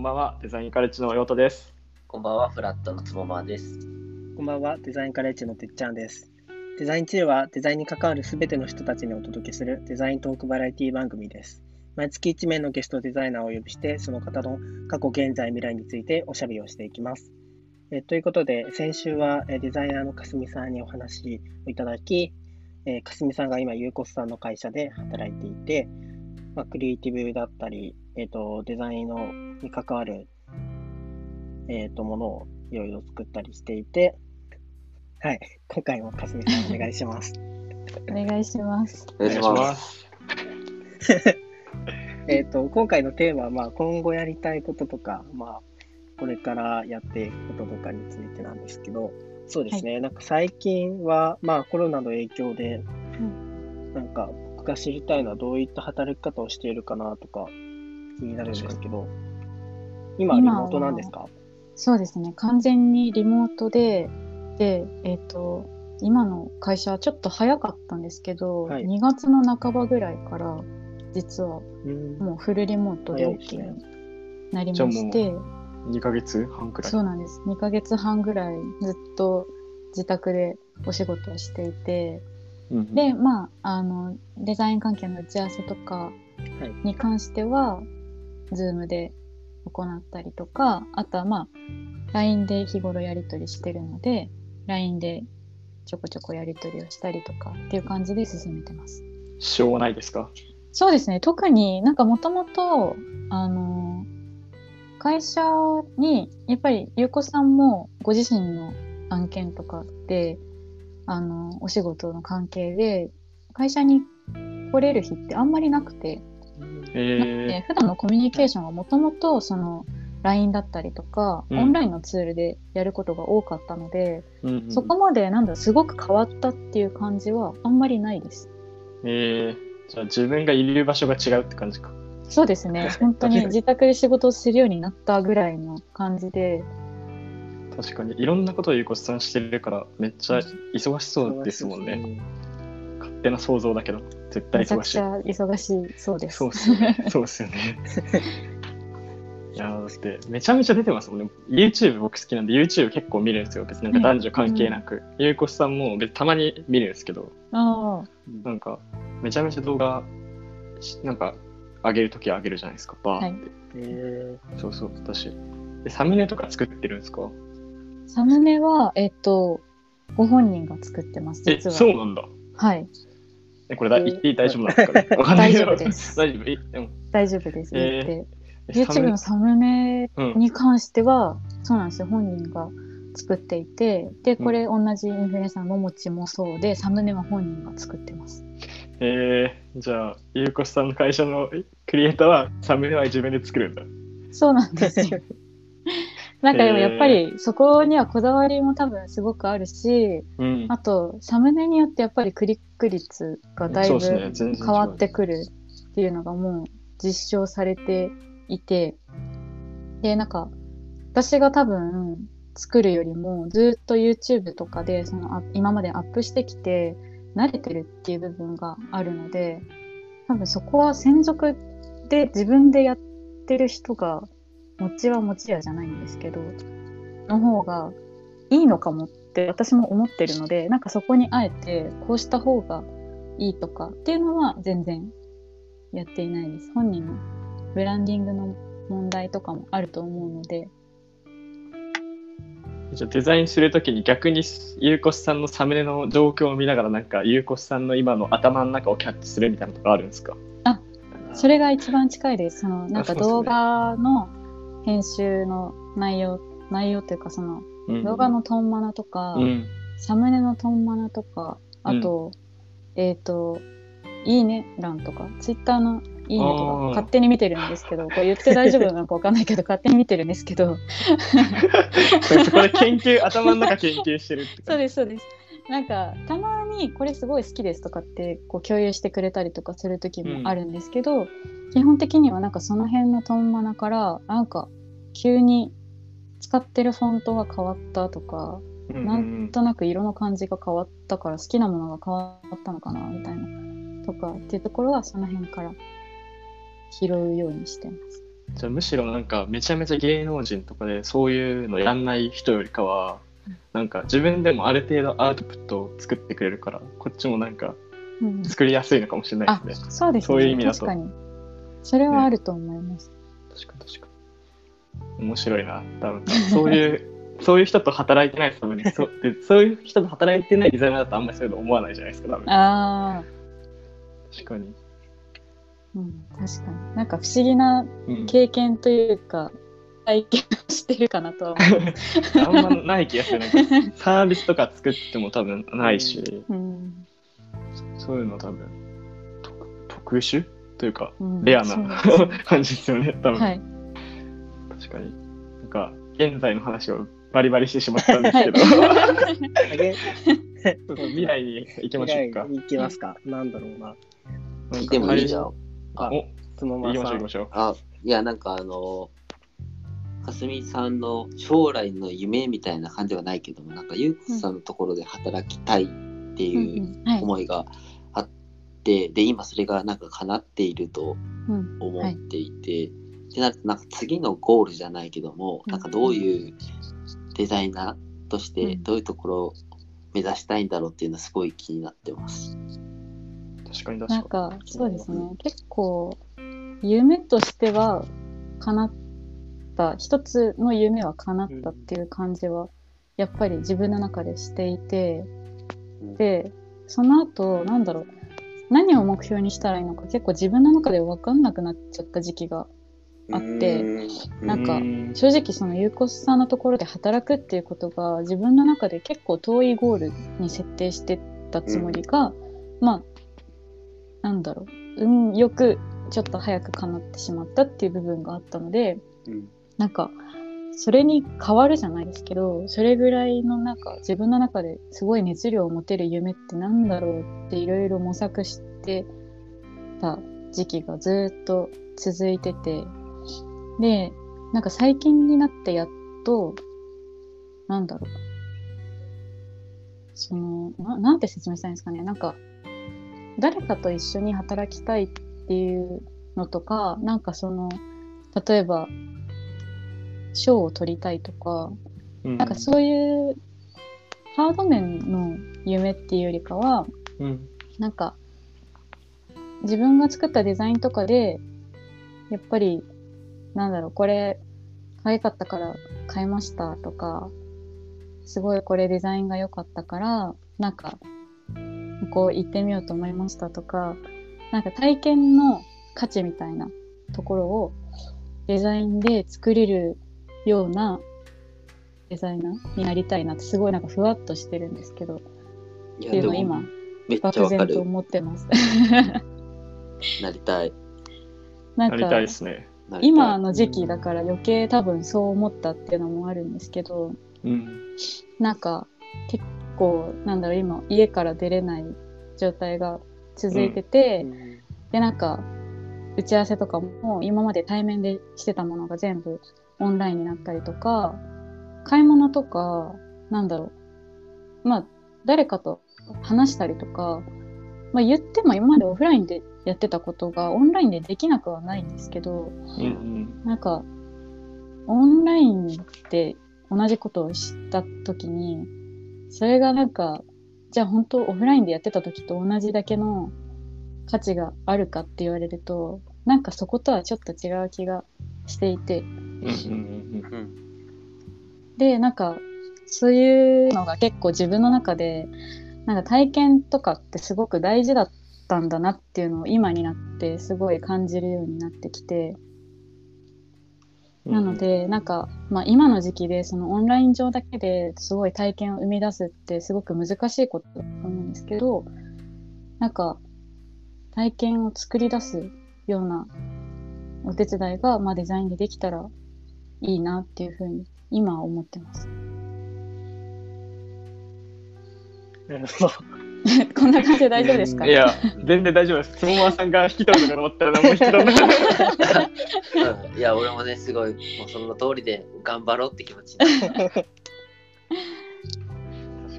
んばんは、デザインカレッジの陽太です。こんばんは、フラットのつぼまです。こんばんは、デザインカレッジのてっちゃんです。デザインチルはデザインに関わるすべての人たちにお届けするデザイントークバラエティ番組です。毎月1名のゲストデザイナーをお呼びして、その方の過去、現在、未来についておしゃべりをしていきます。えということで、先週はえデザイナーのかすみさんにお話をいただき、えかすみさんが今、ゆうこすさんの会社で働いていて、まあ、クリエイティブだったり、えー、とデザインのに関わる、えー、とものをいろいろ作ったりしていて、はい、今回もかすみさんお願いします。お願いします。お願いします。えっと、今回のテーマは、まあ、今後やりたいこととか、まあ、これからやっていくこととかについてなんですけど、そうですね、なんか最近は、まあ、コロナの影響で、なんか僕が知りたいのはどういった働き方をしているかなとか気になるんですけど、今、リモートなんですか？そうですね。完全にリモートで、で、えっ、と、今の会社はちょっと早かったんですけど、はい。2月の半ばぐらいから、実はうん。もうフルリモートで OK ね。になりまして、2ヶ月半くらい。そうなんです。2ヶ月半ぐらいずっと自宅でお仕事をしていて、うんうん。で、まあ、あの、デザイン関係の打ち合わせとかはい。に関しては、ムで行ったりとか、あとはまあ、LINE で日頃やり取りしてるので、LINE でちょこちょこやり取りをしたりとかっていう感じで進めてます。支障はないですか？そうですね。特になんかもともと、あの、会社に、やっぱり、ゆうこさんもご自身の案件とかで、あの、お仕事の関係で、会社に来れる日ってあんまりなくて、えで普段のコミュニケーションがもともと、その、LINE だったりとか、うんオンラインのツールでやることが多かったので、ーうんうんそこまで、なんだすごく変わったっていう感じはあんまりないです。えー、じゃあ自分がいる場所が違うって感じか。そうですね。本当に自宅で仕事をするようになったぐらいの感じで、確かにいろんなことをゆうこさんしてるからめっちゃ忙しそうですもんね。勝手な想像だけど、絶対忙しいめちゃくち。ゃ忙しいそうです。そうっすよね。そうっすよね。いやーだってめちゃめちゃ出てますもんね。YouTube 僕好きなんで YouTube 結構見るんですよ。別になんか男女関係なく。ゆうこさんも別にたまに見るんですけど、ああ、なんかめちゃめちゃ動画しなんか上げるときは上げるじゃないですか。バーって。えそうそう、私。で、サムネとか作ってるんですか？サムネは、えっと、ご本人が作ってます、え、実は。そうなんだ。はい。え、これだ、言って大丈夫なん ですかねわかんないけど大丈夫です大丈夫え、でも、大丈夫です。えー YouTube ネのサムネ？うん。に関しては、そうなんですよ。本人が作っていて、で、これ同じインフルエンサーのももちもそうで、サムネは本人が作ってます。えー、じゃあ、ゆうこさんの会社のクリエイターはサムネは自分で作るんだ。そうなんですよ。なんかでもやっぱりそこにはこだわりも多分すごくあるし、うん。あとサムネによってやっぱりクリック率がだいぶ変わってくるっていうのがもう実証されていて、で、なんか私が多分作るよりもずっと YouTube とかでそのあ今までアップしてきて慣れてるっていう部分があるので、多分そこは専属で自分でやってる人が持ちは持ちやじゃないんですけど、の方がいいのかもって私も思ってるので、なんかそこにあえてこうした方がいいとかっていうのは全然やっていないです。本人のブランディングの問題とかもあると思うので、じゃあデザインするときに逆にゆうこさんのサムネの状況を見ながらなんかゆうこさんの今の頭の中をキャッチするみたいなとこあるんですか？それが一番近いです。そのなんか動画の編集の内容、内容というかそのうん動画のトンマナとか、うん。サムネのトンマナとか、あと、えっ、と、いいね欄とか、ツイッターのいいねとか勝手に見てるんですけど、これ言って大丈夫なのかわかんないけど、勝手に見てるんですけど、そこで研究、頭の中研究してるってそう。です、そうです。なんか、たまにこれすごい好きですとかって、こう共有してくれたりとかする時もあるんですけど、基本的にはなんかその辺のトンマナから、なんか急に使ってるフォントが変わったとか、うんうんうなんとなく色の感じが変わったから好きなものが変わったのかなみたいなとかっていうところはその辺から拾うようにしてます。じゃあむしろなんかめちゃめちゃ芸能人とかでそういうのやんない人よりかはなんか自分でもある程度アウトプットを作ってくれるからこっちもなんかうん作りやすいのかもしれないあですね。そうですね。そういう意味だと確かに。それはあると思います。確かに確かに。面白いな。多分そういう そういう人と働いてないと多分ねそうでそういう人と働いてないデザイナーだとあんまりそういうの思わないじゃないですか多分。ああ、確かに。うん、確かに。なんか不思議なうん経験というか、体験をしてるかなとは思います。あんまない気がする。サービスとか作っても多分ないし、うんそういうの多分特特殊？というかうんレアな感じですよね、多分。はい。確かに。なんか現在の話をバリバリしてしまったんですけど、未来に行きましょうか。いきますか。なんだろうな。なんかでもいいじゃん。あお、つのま行きましょう行きましょう。あ、いや、なんかあの、かすみさんの将来の夢みたいな感じはないけども、なんかゆうこさんのところで働きたいってうんいう。思いがあって、で、今それがなんか叶っていると思っていて、でなるとなんか次のゴールじゃないけども、うん。なんかどういうデザイナーとしてうん。どういうところを目指したいんだろうっていうのはすごい気になってます。確かになん確かか、そうですね。結構、夢としては叶った、一つの夢は叶ったっていう感じは、やっぱり自分の中でしていて、で、その後、なんだろう、何を目標にしたらいいのか結構自分の中で分かんなくなっちゃった時期があってなんかうん。正直そのゆうこさんのところで働くっていうことが自分の中で結構遠いゴールに設定してたつもりが、まあなんだろう。運よくちょっと早く叶ってしまったっていう部分があったのでうん。なんかそれに変わるじゃないですけどそれぐらいのなんか自分の中ですごい熱量を持てる夢ってなんだろうっていろいろ模索してた時期がずっと続いててでなんか最近になってやっとなんだろう。そのななんて説明したいんですかね。なんか誰かと一緒に働きたいっていうのとかなんかその例えば賞を取りたいとか、うん。なんかそういうハード面の夢っていうよりかは、うん。なんか自分が作ったデザインとかで、やっぱり、なんだろう、これ可愛かったから買いましたとか、すごいこれデザインが良かったから、なんか、こう行ってみようと思いましたとか、なんか体験の価値みたいなところをデザインで作れるようなデザイナーになりたいなってすごいなんかふわっとしてるんですけど、いっていうのを今、めっちゃ漠わかる然と。思ってます。なりたい。なんなりたいかですね。今の時期だから余計多分そう思ったっていうのもあるんですけどうん。なんか結構なんだろう今家から出れない状態が続いてて、でなんか打ち合わせとかも今まで対面でしてたものが全部オンラインになったりとか買い物とかなんだろうまあ誰かと話したりとか、まあ、言っても今までオフラインでやってたことがオンラインでできなくはないんですけどうんうん。なんかオンラインで同じことをした時にそれがなんかじゃあ本当オフラインでやってた時と同じだけの価値があるかって言われるとなんかそことはちょっと違う気がしていてでなんかそういうのが結構自分の中でなんか体験とかってすごく大事だったんだなっていうのを今になってすごい感じるようになってきて。うん。なので、なんか、まあ、今の時期で、そのオンライン上だけですごい体験を生み出すってすごく難しいことだと思うんですけど、なんか、体験を作り出すようなお手伝いが、まあ、デザインでできたらいいなっていうふうに、今は思ってます。なるほど。こんな感じで大丈夫ですか？いや、全然大丈夫です。つもまさんが引き取るのかと思ったら何も引き取らない。う んいや、俺もね、すごい、もうその通りで頑張ろうって気持ち。確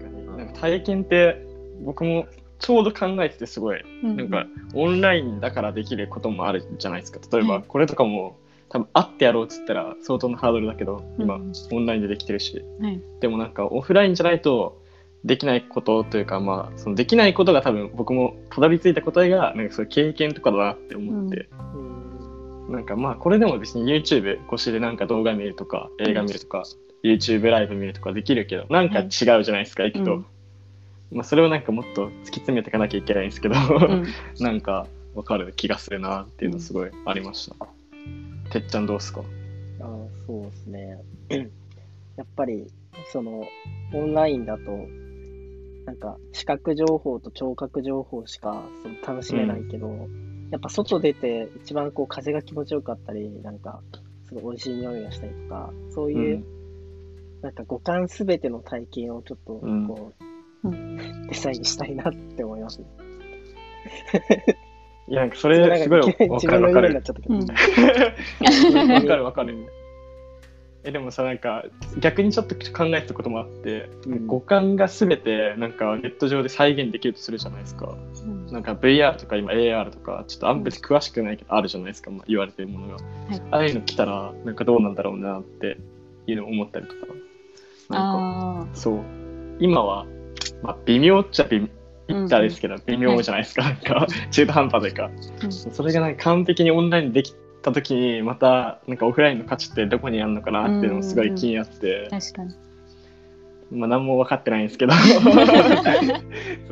かに。なんか体験って僕もちょうど考えててすごい、うんなんかオンラインだからできることもあるじゃないですか。例えばはいこれとかも多分会ってやろうっつったら相当なハードルだけど今、うんオンラインでできてるしはい。でもなんかオフラインじゃないとできないことというかまあそのできないことが多分僕もたどり着いた答えがなんかそういう経験とかだなって思って、うん。なんかまあこれでも別に YouTube 越しでなんか動画見るとか映画見るとか、YouTube ライブ見るとかできるけどなんか違うじゃないですか、行くと、うん。まあそれをなんかもっと突き詰めていかなきゃいけないんですけど、うん。なんかわかる気がするなっていうのすごいありました、てっちゃんどうっすか？あーそうですね。やっぱり、その、オンラインだと、なんか、視覚情報と聴覚情報しかその楽しめないけど、やっぱ外出て一番こう風が気持ちよかったり、なんか、すごい美味しい匂いがしたりとか、そういう、なんか五感すべての体験をちょっとうん。こう、うデザインしたいなって思います。ね。いやなんかそれすごいわ自かるわかる。分の夢になっちゃったけど。うん。わかるわかる。えでもさなんか逆にちょっと考えたこともあって、うん。五感が全てなんかネット上で再現できるとするじゃないですか。うん。なんか VR とか今 AR とかちょっとあんまり詳しくないけどあるじゃないですか、まあ、言われてるものが、はい。ああいうの来たらなんかどうなんだろうなっていうのを思ったりとか。なんかあそう。今は、まあ、微妙っちゃ微言ったらですけど、微妙じゃないですか、なんか中途半端というか、うん。それがなんか完璧にオンラインできた時にまたなんかオフラインの価値ってどこにあるのかなっていうのもすごい気になって、あ、確かに。まあ何も分かってないんですけど。そう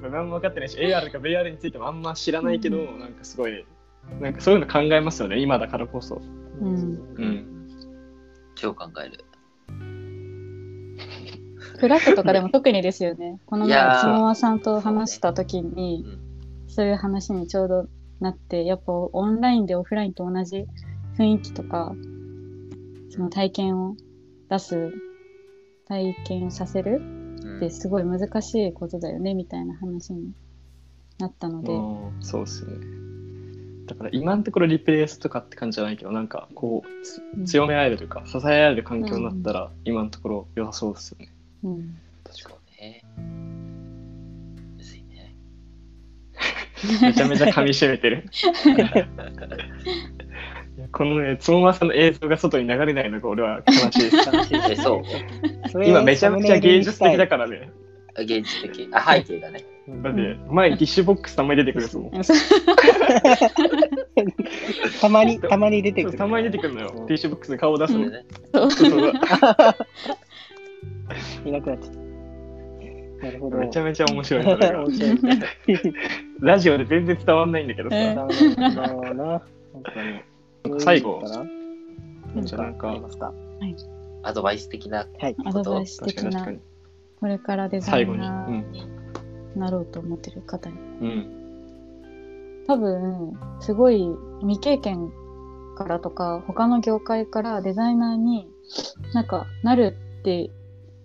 そう何も分かってないし AR とか VR についてもあんま知らないけど、なんかすごいなんかそういうの考えますよね。今だからこそ。うん。うん。超考える。フラットとかでも特にですよね。この前、つもまさんと話した時に、うん。そういう話にちょうどなって、やっぱオンラインでオフラインと同じ雰囲気とか、その体験を出す、体験させるうん。ってすごい難しいことだよね、みたいな話になったので、うんそうっすね。だから今のところリプレイスとかって感じじゃないけどなんかこう強め合えるというか支え合える環境になったら今のところ良さそうですよね。うん、そうね。めちゃめちゃ噛み締めてるこのねつもまさんの映像が外に流れないのが俺は悲しいです悲しいえそう。今めちゃめちゃ芸術的だからねあ現実的。あ、背景がね。だって前にティッシュボックスたまに出てくるですもんそうたまに、たまに出てくる。たまに出てくるのよティッシュボックスに顔を出すの、ね。そうそう いなくなっちゃった。なるほど。めちゃめちゃ面白い。ラジオで全然伝わんないんだけどさ、えだろうな。最後じゃあなんかありますか？アドバイス的なはい。アドバイス的な。これからデザイ最後に。ナーになろうと思ってる方に。うん多分すごい未経験からとか他の業界からデザイナーになんかなるって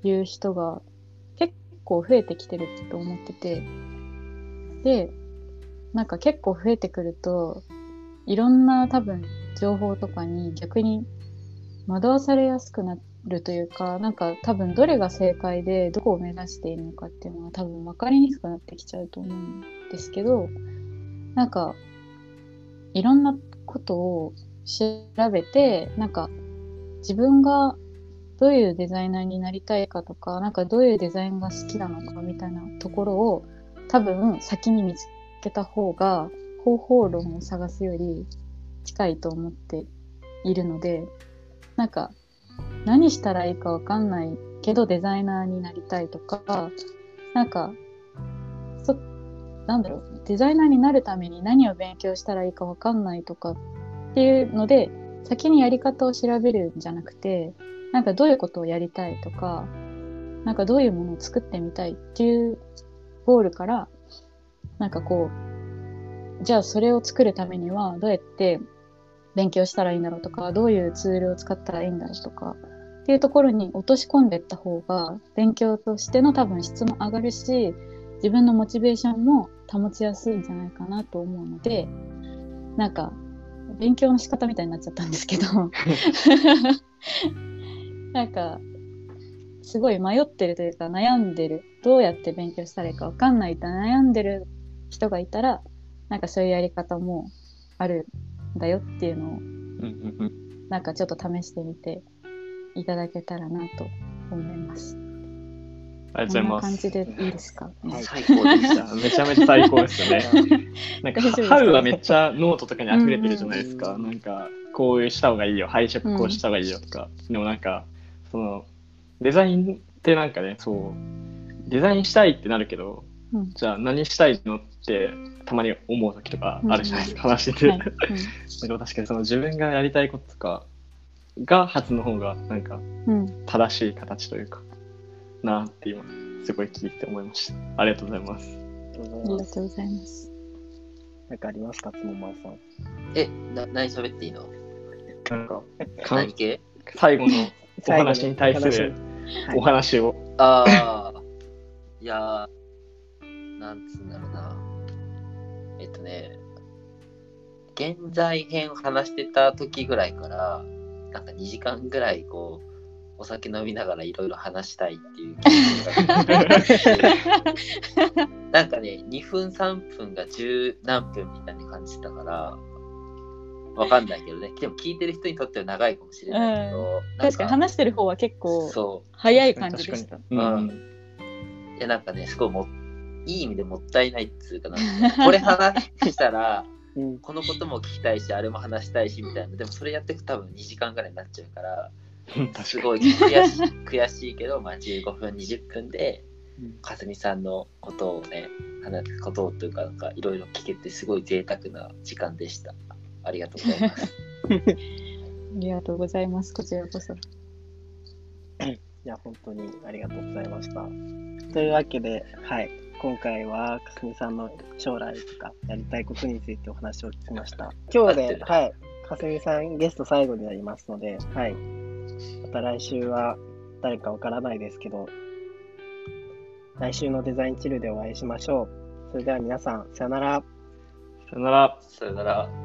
いう人が結構増えてきてると思ってて。でなんか結構増えてくるといろんな多分情報とかに逆に惑わされやすくなるというかなんか多分どれが正解でどこを目指しているのかっていうのは多分分かりにくくなってきちゃうと思うんですけどなんかいろんなことを調べてなんか自分がどういうデザイナーになりたいかとかなんかどういうデザインが好きなのかみたいなところを多分先に見つけた方が方法論を探すより近いと思っているのでなんか何したらいいかわかんないけどデザイナーになりたいとかなんかそなんだろうデザイナーになるために何を勉強したらいいかわかんないとかっていうので先にやり方を調べるんじゃなくてなんかどういうことをやりたいとかなんかどういうものを作ってみたいっていうゴールからなんかこうじゃあそれを作るためにはどうやって勉強したらいいんだろうとかどういうツールを使ったらいいんだろうとかっていうところに落とし込んでいった方が勉強としての多分質も上がるし自分のモチベーションも保ちやすいんじゃないかなと思うのでなんか勉強の仕方みたいになっちゃったんですけど。なんかすごい迷ってるというか悩んでるどうやって勉強したらいいか分かんないと悩んでる人がいたらなんかそういうやり方もあるんだよっていうのをうんうんうんなんかちょっと試してみていただけたらなと思います。ありがとうございます。感じでいいですか、はい最高でした。めちゃめちゃ最高ですよね。なんか、ハウはめっちゃノートとかに溢れてるじゃないですか。うんなんか、こういうした方がいいよ、配色こうした方がいいよとか。でもなんか、その、デザインってなんかね、そう、デザインしたいってなるけど、うんじゃあ何したいのってたまに思う時とかあるじゃないですか、話してて。はい でも確かにその自分がやりたいこととかが初の方がなんかうんうん正しい形というかなって今すごい聞いて思いました。ありがとうございます。ありがとうあございます。りがとうございます。なんかありますか、つもまさん。え、な何喋っていいの？なんかか何系？最後のお話に対するはいお話を。ああ、いやー、なんつうんだろうな。えっとね、現在編を話してた時ぐらいから、なんか2時間ぐらいこう、お酒飲みながらいろいろ話したいっていう なんかね、2分3分が10何分みたいに感じたから、わかんないけどね。でも聞いてる人にとっては長いかもしれないけど、なん確かに話してる方は結構そう。早い感じでした。うんいや、なんかね、すごいも、いい意味でもったいないっつうかなこれ話したら、うん。このことも聞きたいし、あれも話したいし、みたいな。でもそれやっていくと多分2時間ぐらいになっちゃうから、すごい悔しい 悔しいけど、まあ15分、20分でうん、かすみさんのことをね、話すことというか、なんかいろいろ聞けて、すごい贅沢な時間でした。ありがとうございます。ありがとうございます。こちらこそ。いや、本当にありがとうございました。というわけで、はい。今回は、かすみさんの将来とかやりたいことについてお話を聞きました。今日で、はい。かすみさんゲスト最後になりますので、はい。また来週は誰かわからないですけど、来週のデザインチルでお会いしましょう。それでは皆さん、さよなら。さよなら。さよなら。